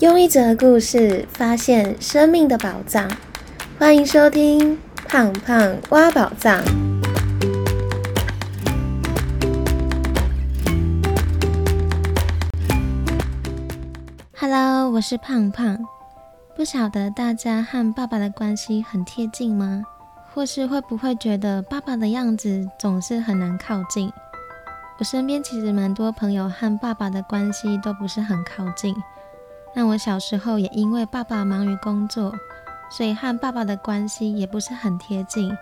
用一则故事发现生命的宝藏，欢迎收听《胖胖挖宝藏》。Hello，我是胖胖。不晓得大家和爸爸的关系很贴近吗？或是会不会觉得爸爸的样子总是很难靠近？我身边其实蛮多朋友和爸爸的关系都不是很靠近。那我小时候也因为爸爸忙于工作，所以和爸爸的关系也不是很贴近。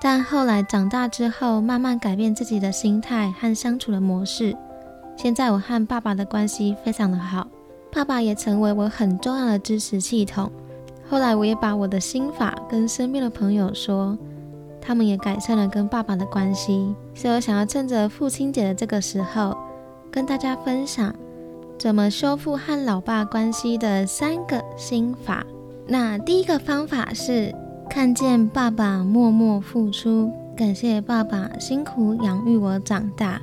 但后来长大之后，慢慢改变自己的心态和相处的模式。现在我和爸爸的关系非常的好，爸爸也成为我很重要的支持系统。后来我也把我的心法跟身边的朋友说，他们也改善了跟爸爸的关系。所以我想要趁着父亲节的这个时候，跟大家分享。怎么修复和老爸关系的三个心法？那第一个方法是看见爸爸默默付出，感谢爸爸辛苦养育我长大。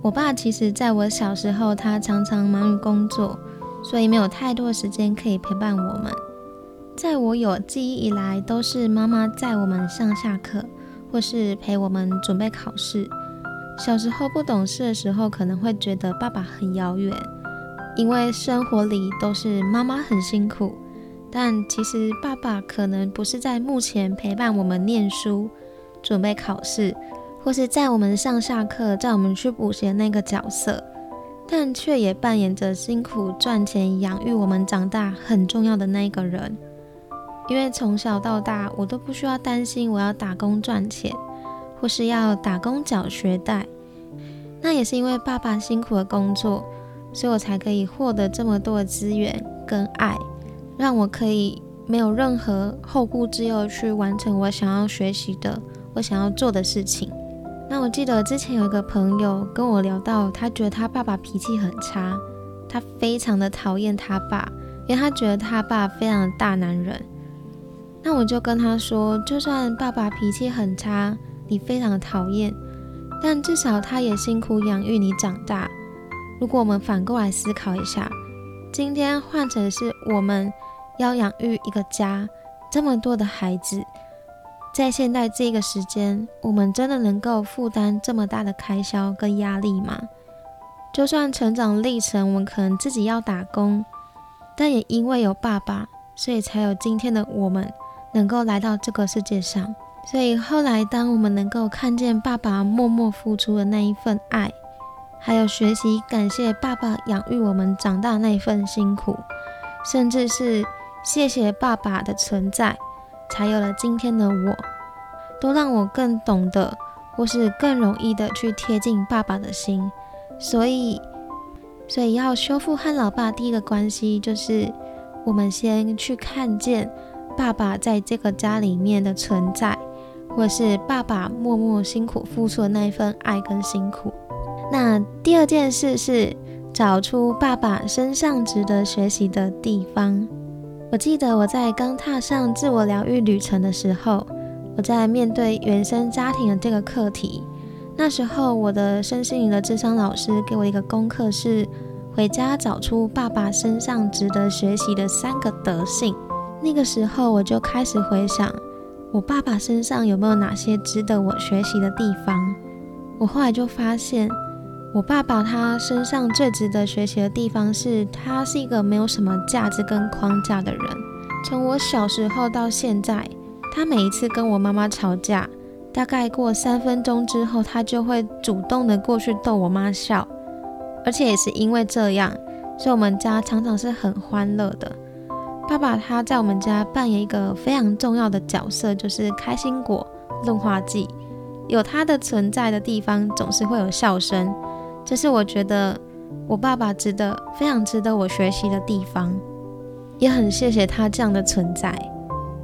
我爸其实在我小时候，他常常忙于工作，所以没有太多时间可以陪伴我们。在我有记忆以来，都是妈妈载我们上下课，或是陪我们准备考试。小时候不懂事的时候，可能会觉得爸爸很遥远。因为生活里都是妈妈很辛苦，但其实爸爸可能不是在目前陪伴我们念书、准备考试，或是在我们上下课、在我们去补习的那个角色，但却也扮演着辛苦赚钱养育我们长大很重要的那个人。因为从小到大，我都不需要担心我要打工赚钱，或是要打工缴学贷，那也是因为爸爸辛苦的工作。所以我才可以获得这么多的资源跟爱，让我可以没有任何后顾之忧去完成我想要学习的、我想要做的事情。那我记得之前有一个朋友跟我聊到，他觉得他爸爸脾气很差，他非常的讨厌他爸，因为他觉得他爸非常的大男人。那我就跟他说，就算爸爸脾气很差，你非常的讨厌，但至少他也辛苦养育你长大。如果我们反过来思考一下，今天换成是我们要养育一个家，这么多的孩子，在现在这个时间，我们真的能够负担这么大的开销跟压力吗？就算成长历程，我们可能自己要打工，但也因为有爸爸，所以才有今天的我们能够来到这个世界上。所以后来，当我们能够看见爸爸默默付出的那一份爱。还有学习感谢爸爸养育我们长大那份辛苦，甚至是谢谢爸爸的存在，才有了今天的我，都让我更懂得，或是更容易的去贴近爸爸的心。所以，所以要修复和老爸第一个关系，就是我们先去看见爸爸在这个家里面的存在，或是爸爸默默辛苦付出的那一份爱跟辛苦。那第二件事是找出爸爸身上值得学习的地方。我记得我在刚踏上自我疗愈旅程的时候，我在面对原生家庭的这个课题。那时候，我的身心灵的智商老师给我一个功课，是回家找出爸爸身上值得学习的三个德性。那个时候，我就开始回想我爸爸身上有没有哪些值得我学习的地方。我后来就发现。我爸爸他身上最值得学习的地方是，他是一个没有什么价值跟框架的人。从我小时候到现在，他每一次跟我妈妈吵架，大概过三分钟之后，他就会主动的过去逗我妈笑。而且也是因为这样，所以我们家常常是很欢乐的。爸爸他在我们家扮演一个非常重要的角色，就是开心果润滑剂。有他的存在的地方，总是会有笑声。这是我觉得我爸爸值得非常值得我学习的地方，也很谢谢他这样的存在。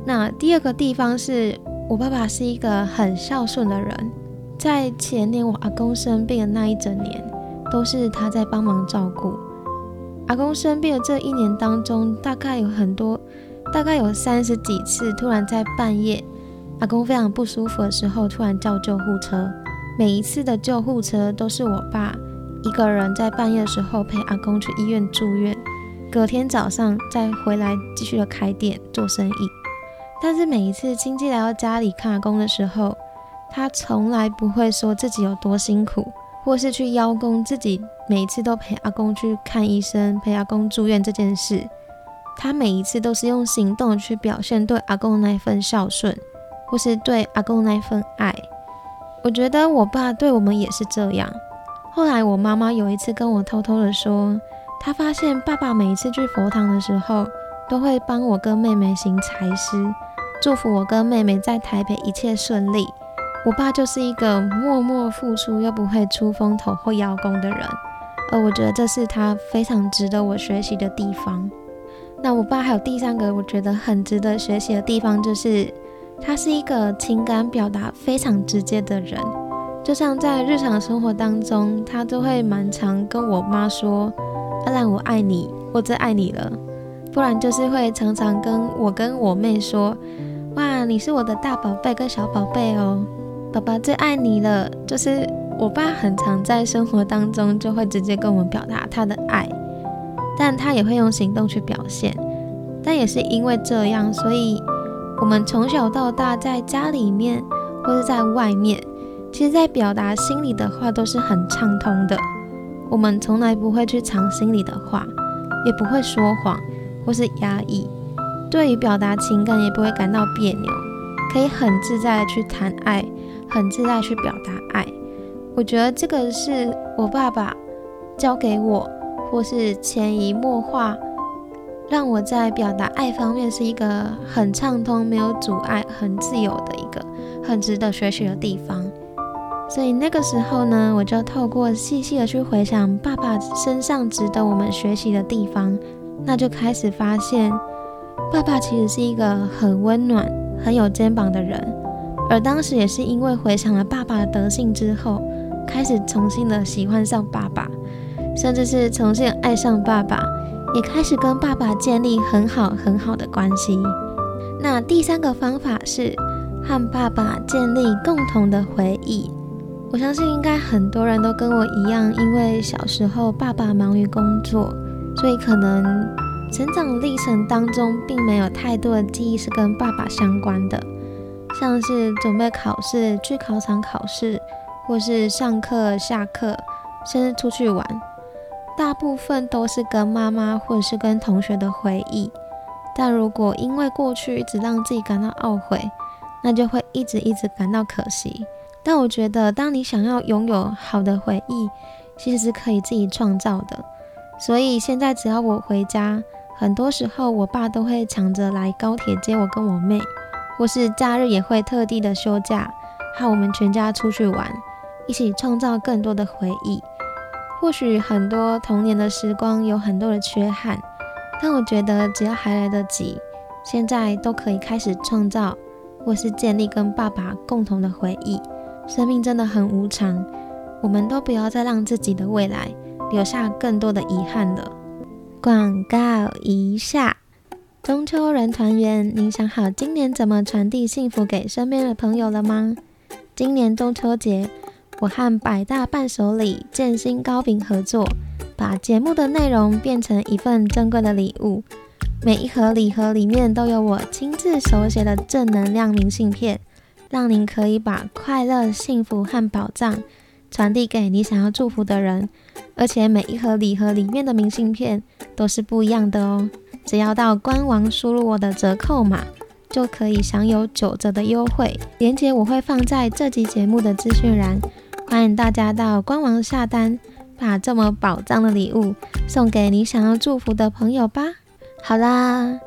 那第二个地方是我爸爸是一个很孝顺的人，在前年我阿公生病的那一整年，都是他在帮忙照顾。阿公生病的这一年当中，大概有很多，大概有三十几次，突然在半夜，阿公非常不舒服的时候，突然叫救护车。每一次的救护车都是我爸。一个人在半夜的时候陪阿公去医院住院，隔天早上再回来继续的开店做生意。但是每一次亲戚来到家里看阿公的时候，他从来不会说自己有多辛苦，或是去邀功自己每次都陪阿公去看医生、陪阿公住院这件事。他每一次都是用行动去表现对阿公那一份孝顺，或是对阿公那一份爱。我觉得我爸对我们也是这样。后来我妈妈有一次跟我偷偷的说，她发现爸爸每一次去佛堂的时候，都会帮我跟妹妹行财师，祝福我跟妹妹在台北一切顺利。我爸就是一个默默付出又不会出风头或邀功的人，而我觉得这是他非常值得我学习的地方。那我爸还有第三个我觉得很值得学习的地方，就是他是一个情感表达非常直接的人。就像在日常生活当中，他都会蛮常跟我妈说：“阿兰，我爱你，我最爱你了。”不然就是会常常跟我跟我妹说：“哇，你是我的大宝贝跟小宝贝哦，爸爸最爱你了。”就是我爸很常在生活当中就会直接跟我们表达他的爱。但他也会用行动去表现，但也是因为这样，所以我们从小到大在家里面或者在外面，其实在表达心里的话都是很畅通的。我们从来不会去藏心里的话，也不会说谎或是压抑，对于表达情感也不会感到别扭，可以很自在的去谈爱，很自在去表达爱。我觉得这个是我爸爸教给我。或是潜移默化，让我在表达爱方面是一个很畅通、没有阻碍、很自由的一个很值得学习的地方。所以那个时候呢，我就透过细细的去回想爸爸身上值得我们学习的地方，那就开始发现，爸爸其实是一个很温暖、很有肩膀的人。而当时也是因为回想了爸爸的德性之后，开始重新的喜欢上爸爸。甚至是重新爱上爸爸，也开始跟爸爸建立很好很好的关系。那第三个方法是和爸爸建立共同的回忆。我相信应该很多人都跟我一样，因为小时候爸爸忙于工作，所以可能成长历程当中并没有太多的记忆是跟爸爸相关的，像是准备考试、去考场考试，或是上课、下课，甚至出去玩。大部分都是跟妈妈或者是跟同学的回忆，但如果因为过去一直让自己感到懊悔，那就会一直一直感到可惜。但我觉得，当你想要拥有好的回忆，其实是可以自己创造的。所以现在只要我回家，很多时候我爸都会抢着来高铁接我跟我妹，或是假日也会特地的休假，和我们全家出去玩，一起创造更多的回忆。或许很多童年的时光有很多的缺憾，但我觉得只要还来得及，现在都可以开始创造，或是建立跟爸爸共同的回忆。生命真的很无常，我们都不要再让自己的未来留下更多的遗憾了。广告一下，中秋人团圆，您想好今年怎么传递幸福给身边的朋友了吗？今年中秋节。我和百大伴手礼建新糕饼合作，把节目的内容变成一份珍贵的礼物。每一盒礼盒里面都有我亲自手写的正能量明信片，让您可以把快乐、幸福和宝藏传递给你想要祝福的人。而且每一盒礼盒里面的明信片都是不一样的哦。只要到官网输入我的折扣码，就可以享有九折的优惠。链接我会放在这集节目的资讯栏。欢迎大家到官网下单，把这么宝藏的礼物送给你想要祝福的朋友吧。好啦，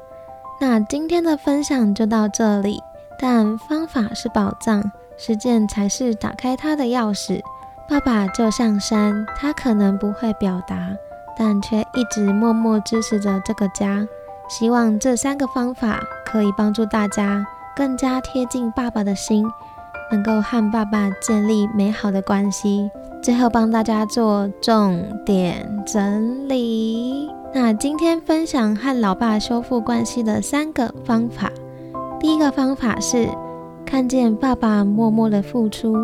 那今天的分享就到这里。但方法是宝藏，实践才是打开它的钥匙。爸爸就像山，他可能不会表达，但却一直默默支持着这个家。希望这三个方法可以帮助大家更加贴近爸爸的心。能够和爸爸建立美好的关系。最后帮大家做重点整理。那今天分享和老爸修复关系的三个方法。第一个方法是看见爸爸默默的付出，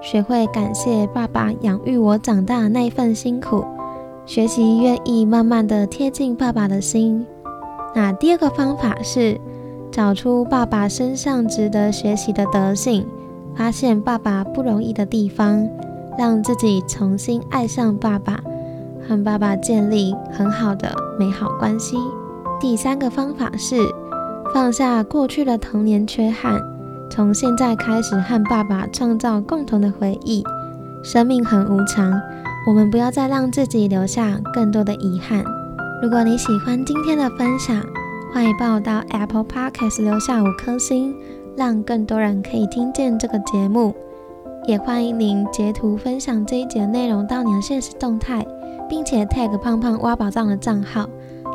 学会感谢爸爸养育我长大那份辛苦，学习愿意慢慢的贴近爸爸的心。那第二个方法是找出爸爸身上值得学习的德性，发现爸爸不容易的地方，让自己重新爱上爸爸，和爸爸建立很好的美好关系。第三个方法是放下过去的童年缺憾，从现在开始和爸爸创造共同的回忆。生命很无常，我们不要再让自己留下更多的遗憾。如果你喜欢今天的分享，欢迎帮我到 Apple Podcast 留下五颗星，让更多人可以听见这个节目。也欢迎您截图分享这一节内容到你的现实动态，并且 tag 胖胖挖宝藏的账号，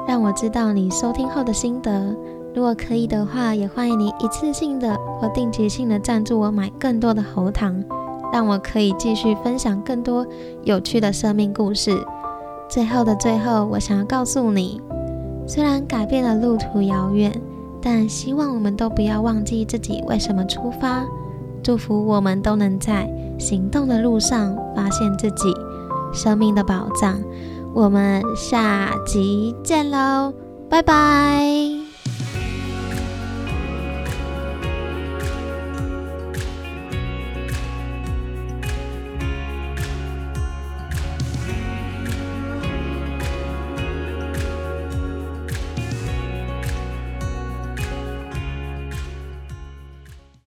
让我知道你收听后的心得。如果可以的话，也欢迎你一次性的或定期性的赞助我买更多的喉糖。让我可以继续分享更多有趣的生命故事。最后的最后，我想要告诉你，虽然改变了路途遥远，但希望我们都不要忘记自己为什么出发。祝福我们都能在行动的路上发现自己生命的宝藏。我们下集见喽，拜拜。